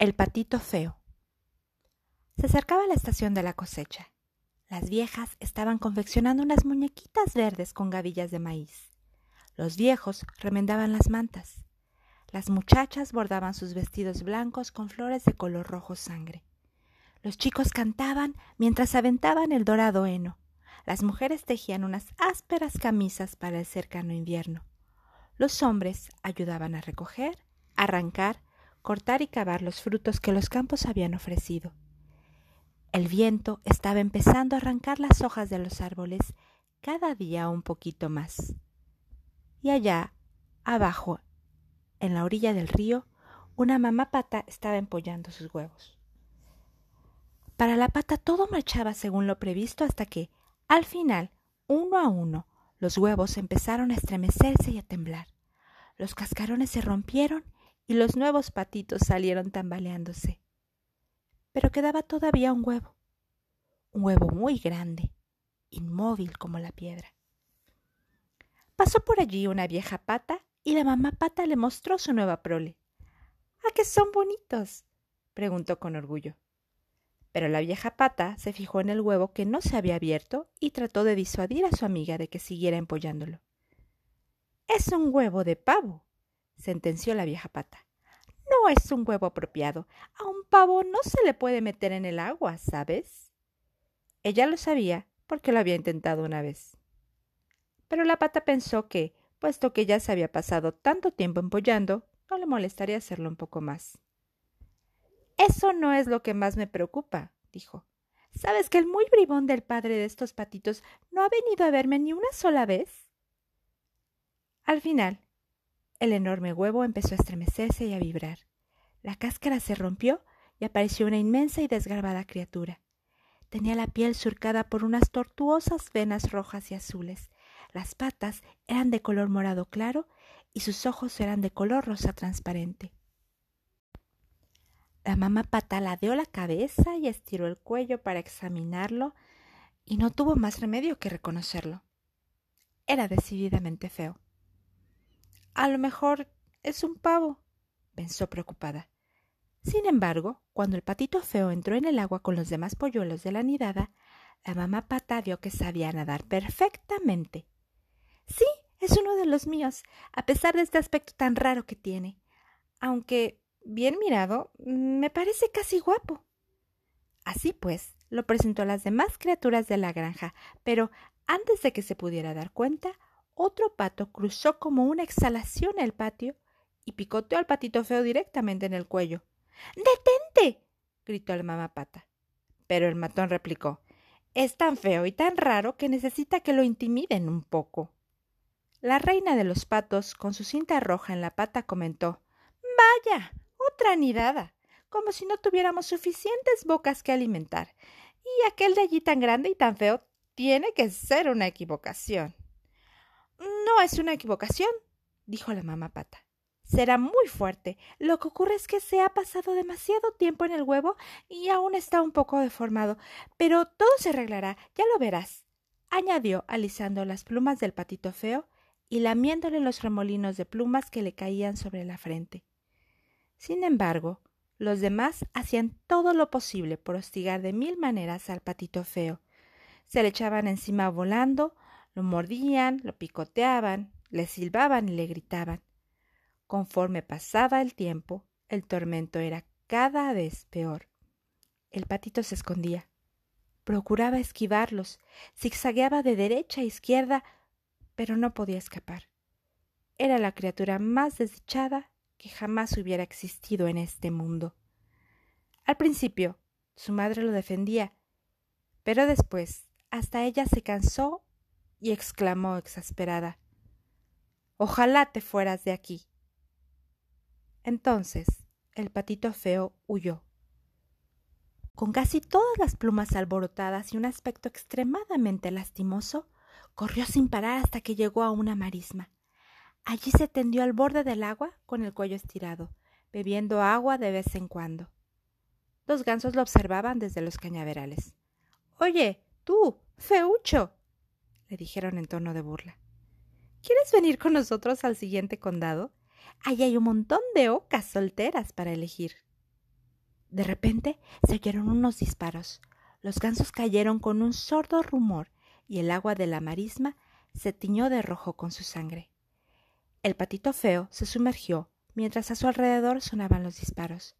El patito feo. Se acercaba la estación de la cosecha. Las viejas estaban confeccionando unas muñequitas verdes con gavillas de maíz. Los viejos remendaban las mantas. Las muchachas bordaban sus vestidos blancos con flores de color rojo sangre. Los chicos cantaban mientras aventaban el dorado heno. Las mujeres tejían unas ásperas camisas para el cercano invierno. Los hombres ayudaban a recoger, arrancar, cortar y cavar los frutos que los campos habían ofrecido. El viento estaba empezando a arrancar las hojas de los árboles cada día un poquito más. Y allá, abajo, en la orilla del río, una mamá pata estaba empollando sus huevos. Para la pata todo marchaba según lo previsto hasta que, al final, uno a uno, los huevos empezaron a estremecerse y a temblar. Los cascarones se rompieron y los nuevos patitos salieron tambaleándose. Pero quedaba todavía un huevo, un huevo muy grande, inmóvil como la piedra. Pasó por allí una vieja pata y la mamá pata le mostró su nueva prole. ¿A qué son bonitos? preguntó con orgullo. Pero la vieja pata se fijó en el huevo que no se había abierto y trató de disuadir a su amiga de que siguiera empollándolo. Es un huevo de pavo, sentenció la vieja pata. No es un huevo apropiado. A un pavo no se le puede meter en el agua, ¿sabes? Ella lo sabía porque lo había intentado una vez. Pero la pata pensó que, puesto que ya se había pasado tanto tiempo empollando, no le molestaría hacerlo un poco más. Eso no es lo que más me preocupa, dijo. ¿Sabes que el muy bribón del padre de estos patitos no ha venido a verme ni una sola vez? Al final, el enorme huevo empezó a estremecerse y a vibrar. La cáscara se rompió y apareció una inmensa y desgarbada criatura. Tenía la piel surcada por unas tortuosas venas rojas y azules. Las patas eran de color morado claro y sus ojos eran de color rosa transparente. La mamá pata ladeó la cabeza y estiró el cuello para examinarlo y no tuvo más remedio que reconocerlo. Era decididamente feo. A lo mejor es un pavo, pensó preocupada. Sin embargo, cuando el patito feo entró en el agua con los demás polluelos de la nidada, la mamá pata vio que sabía nadar perfectamente. Sí, es uno de los míos, a pesar de este aspecto tan raro que tiene. Aunque, bien mirado, me parece casi guapo. Así pues, lo presentó a las demás criaturas de la granja, pero antes de que se pudiera dar cuenta, otro pato cruzó como una exhalación el patio y picoteó al patito feo directamente en el cuello. ¡Detente! gritó la mamá pata. Pero el matón replicó Es tan feo y tan raro que necesita que lo intimiden un poco. La reina de los patos, con su cinta roja en la pata, comentó Vaya, otra nidada, como si no tuviéramos suficientes bocas que alimentar. Y aquel de allí tan grande y tan feo tiene que ser una equivocación. No es una equivocación, dijo la mamá pata. Será muy fuerte. Lo que ocurre es que se ha pasado demasiado tiempo en el huevo y aún está un poco deformado. Pero todo se arreglará, ya lo verás, añadió, alisando las plumas del patito feo y lamiéndole los remolinos de plumas que le caían sobre la frente. Sin embargo, los demás hacían todo lo posible por hostigar de mil maneras al patito feo. Se le echaban encima volando, lo mordían, lo picoteaban, le silbaban y le gritaban. Conforme pasaba el tiempo, el tormento era cada vez peor. El patito se escondía. Procuraba esquivarlos, zigzagueaba de derecha a izquierda, pero no podía escapar. Era la criatura más desdichada que jamás hubiera existido en este mundo. Al principio, su madre lo defendía, pero después hasta ella se cansó y exclamó exasperada Ojalá te fueras de aquí. Entonces el patito feo huyó. Con casi todas las plumas alborotadas y un aspecto extremadamente lastimoso, corrió sin parar hasta que llegó a una marisma. Allí se tendió al borde del agua con el cuello estirado, bebiendo agua de vez en cuando. Los gansos lo observaban desde los cañaverales. Oye, tú, feucho, le dijeron en tono de burla. ¿Quieres venir con nosotros al siguiente condado? Allí hay un montón de ocas solteras para elegir. De repente se oyeron unos disparos. Los gansos cayeron con un sordo rumor y el agua de la marisma se tiñó de rojo con su sangre. El patito feo se sumergió mientras a su alrededor sonaban los disparos.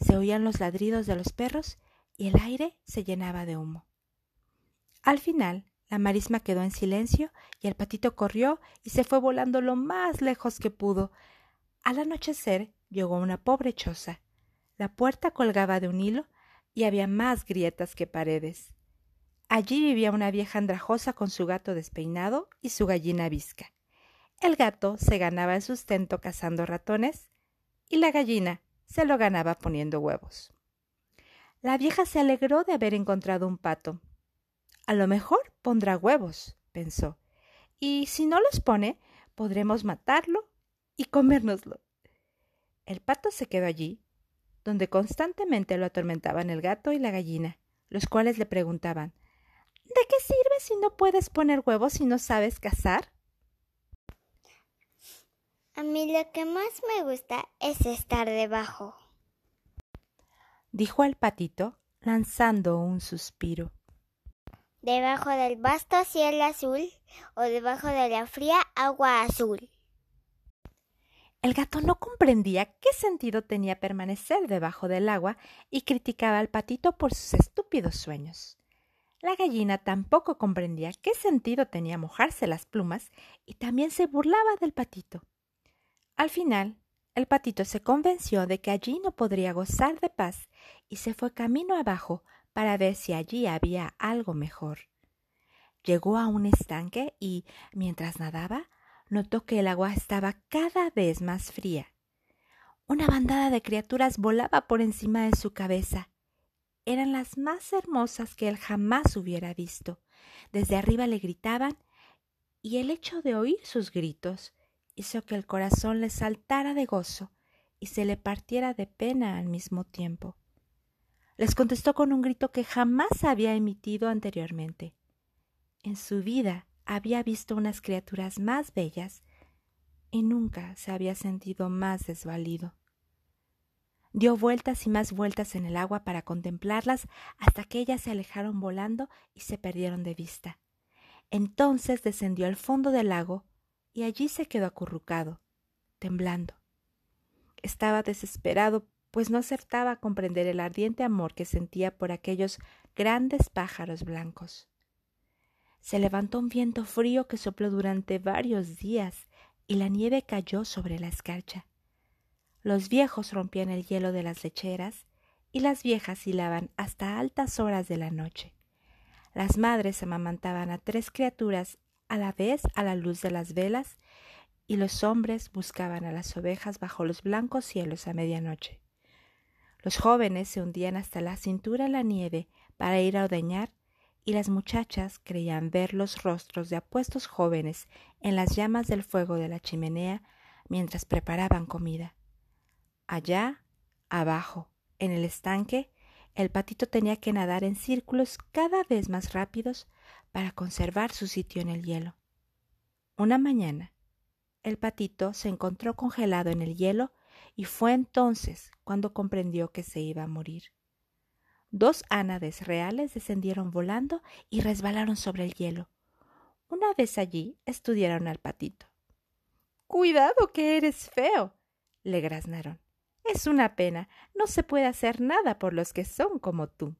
Se oían los ladridos de los perros y el aire se llenaba de humo. Al final, la marisma quedó en silencio y el patito corrió y se fue volando lo más lejos que pudo. Al anochecer llegó una pobre choza. La puerta colgaba de un hilo y había más grietas que paredes. Allí vivía una vieja andrajosa con su gato despeinado y su gallina visca. El gato se ganaba el sustento cazando ratones y la gallina se lo ganaba poniendo huevos. La vieja se alegró de haber encontrado un pato. A lo mejor pondrá huevos, pensó, y si no los pone, podremos matarlo y comérnoslo. El pato se quedó allí, donde constantemente lo atormentaban el gato y la gallina, los cuales le preguntaban ¿De qué sirve si no puedes poner huevos y no sabes cazar? A mí lo que más me gusta es estar debajo, dijo el patito, lanzando un suspiro debajo del vasto cielo azul o debajo de la fría agua azul. El gato no comprendía qué sentido tenía permanecer debajo del agua y criticaba al patito por sus estúpidos sueños. La gallina tampoco comprendía qué sentido tenía mojarse las plumas y también se burlaba del patito. Al final, el patito se convenció de que allí no podría gozar de paz y se fue camino abajo para ver si allí había algo mejor. Llegó a un estanque y, mientras nadaba, notó que el agua estaba cada vez más fría. Una bandada de criaturas volaba por encima de su cabeza. Eran las más hermosas que él jamás hubiera visto. Desde arriba le gritaban y el hecho de oír sus gritos hizo que el corazón le saltara de gozo y se le partiera de pena al mismo tiempo les contestó con un grito que jamás había emitido anteriormente. En su vida había visto unas criaturas más bellas y nunca se había sentido más desvalido. Dio vueltas y más vueltas en el agua para contemplarlas hasta que ellas se alejaron volando y se perdieron de vista. Entonces descendió al fondo del lago y allí se quedó acurrucado, temblando. Estaba desesperado pues no acertaba a comprender el ardiente amor que sentía por aquellos grandes pájaros blancos. Se levantó un viento frío que sopló durante varios días y la nieve cayó sobre la escarcha. Los viejos rompían el hielo de las lecheras y las viejas hilaban hasta altas horas de la noche. Las madres amamantaban a tres criaturas a la vez a la luz de las velas y los hombres buscaban a las ovejas bajo los blancos cielos a medianoche. Los jóvenes se hundían hasta la cintura en la nieve para ir a ordeñar y las muchachas creían ver los rostros de apuestos jóvenes en las llamas del fuego de la chimenea mientras preparaban comida. Allá, abajo, en el estanque, el patito tenía que nadar en círculos cada vez más rápidos para conservar su sitio en el hielo. Una mañana, el patito se encontró congelado en el hielo y fue entonces cuando comprendió que se iba a morir. Dos ánades reales descendieron volando y resbalaron sobre el hielo. Una vez allí estudiaron al patito. Cuidado que eres feo, le graznaron. Es una pena, no se puede hacer nada por los que son como tú.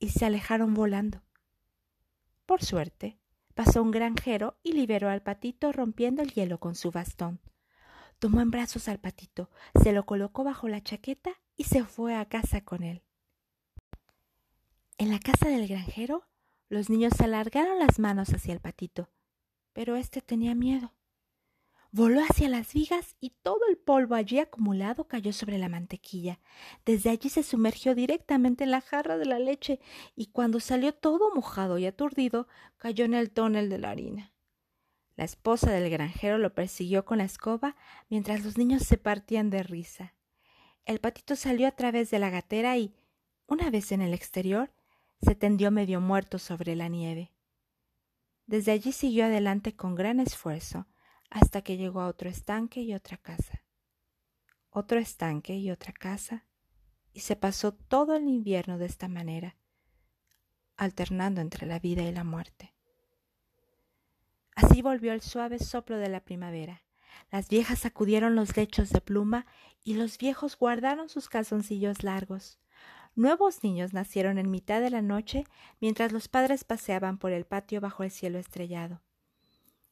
Y se alejaron volando. Por suerte, pasó un granjero y liberó al patito rompiendo el hielo con su bastón. Tomó en brazos al patito, se lo colocó bajo la chaqueta y se fue a casa con él. En la casa del granjero, los niños alargaron las manos hacia el patito, pero éste tenía miedo. Voló hacia las vigas y todo el polvo allí acumulado cayó sobre la mantequilla. Desde allí se sumergió directamente en la jarra de la leche y cuando salió todo mojado y aturdido, cayó en el tonel de la harina. La esposa del granjero lo persiguió con la escoba mientras los niños se partían de risa. El patito salió a través de la gatera y, una vez en el exterior, se tendió medio muerto sobre la nieve. Desde allí siguió adelante con gran esfuerzo hasta que llegó a otro estanque y otra casa. Otro estanque y otra casa, y se pasó todo el invierno de esta manera, alternando entre la vida y la muerte. Así volvió el suave soplo de la primavera. Las viejas sacudieron los lechos de pluma y los viejos guardaron sus calzoncillos largos. Nuevos niños nacieron en mitad de la noche mientras los padres paseaban por el patio bajo el cielo estrellado.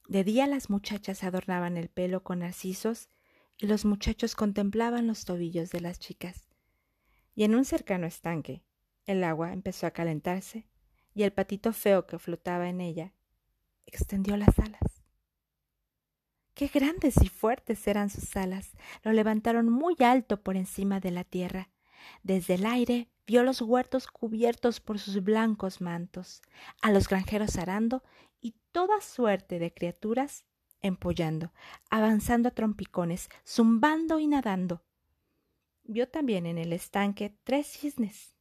De día las muchachas adornaban el pelo con narcisos y los muchachos contemplaban los tobillos de las chicas. Y en un cercano estanque, el agua empezó a calentarse y el patito feo que flotaba en ella extendió las alas. Qué grandes y fuertes eran sus alas. Lo levantaron muy alto por encima de la tierra. Desde el aire vio los huertos cubiertos por sus blancos mantos, a los granjeros arando y toda suerte de criaturas empollando, avanzando a trompicones, zumbando y nadando. Vio también en el estanque tres cisnes,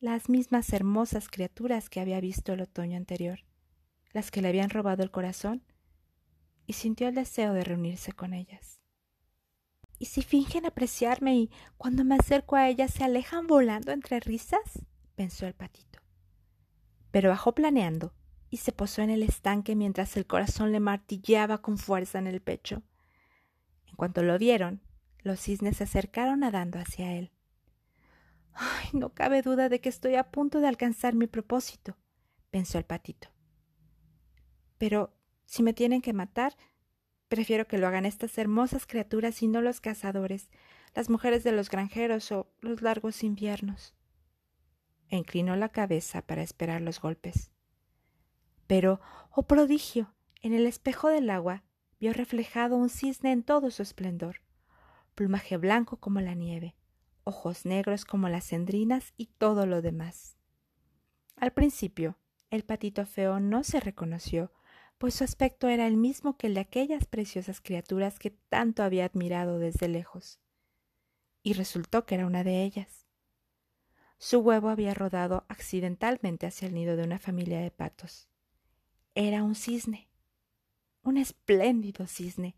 las mismas hermosas criaturas que había visto el otoño anterior, las que le habían robado el corazón, y sintió el deseo de reunirse con ellas. ¿Y si fingen apreciarme y cuando me acerco a ellas se alejan volando entre risas? pensó el patito. Pero bajó planeando y se posó en el estanque mientras el corazón le martilleaba con fuerza en el pecho. En cuanto lo vieron, los cisnes se acercaron nadando hacia él. Ay, no cabe duda de que estoy a punto de alcanzar mi propósito, pensó el patito. Pero si me tienen que matar, Prefiero que lo hagan estas hermosas criaturas y no los cazadores, las mujeres de los granjeros o los largos inviernos. E inclinó la cabeza para esperar los golpes. Pero, oh prodigio, en el espejo del agua vio reflejado un cisne en todo su esplendor, plumaje blanco como la nieve, ojos negros como las cendrinas y todo lo demás. Al principio, el patito feo no se reconoció, pues su aspecto era el mismo que el de aquellas preciosas criaturas que tanto había admirado desde lejos. Y resultó que era una de ellas. Su huevo había rodado accidentalmente hacia el nido de una familia de patos. Era un cisne, un espléndido cisne,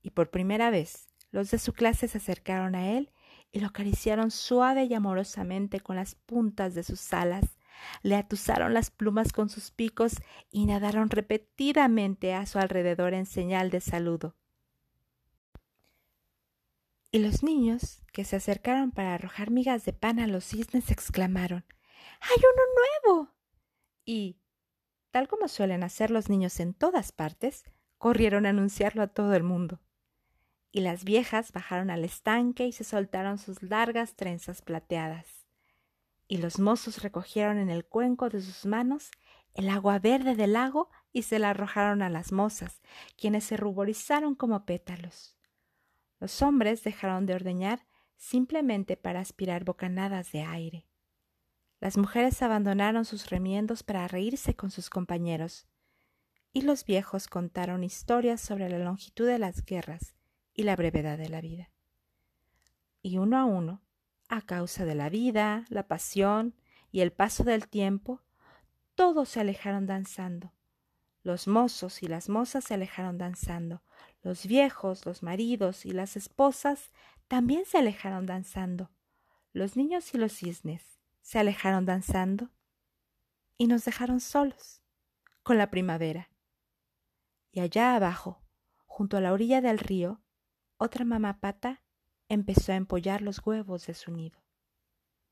y por primera vez los de su clase se acercaron a él y lo acariciaron suave y amorosamente con las puntas de sus alas le atusaron las plumas con sus picos y nadaron repetidamente a su alrededor en señal de saludo. Y los niños, que se acercaron para arrojar migas de pan a los cisnes, exclamaron ¡Hay uno nuevo! y, tal como suelen hacer los niños en todas partes, corrieron a anunciarlo a todo el mundo. Y las viejas bajaron al estanque y se soltaron sus largas trenzas plateadas y los mozos recogieron en el cuenco de sus manos el agua verde del lago y se la arrojaron a las mozas, quienes se ruborizaron como pétalos. Los hombres dejaron de ordeñar simplemente para aspirar bocanadas de aire. Las mujeres abandonaron sus remiendos para reírse con sus compañeros, y los viejos contaron historias sobre la longitud de las guerras y la brevedad de la vida. Y uno a uno a causa de la vida, la pasión y el paso del tiempo, todos se alejaron danzando. Los mozos y las mozas se alejaron danzando. Los viejos, los maridos y las esposas también se alejaron danzando. Los niños y los cisnes se alejaron danzando y nos dejaron solos con la primavera. Y allá abajo, junto a la orilla del río, otra mamá pata empezó a empollar los huevos de su nido.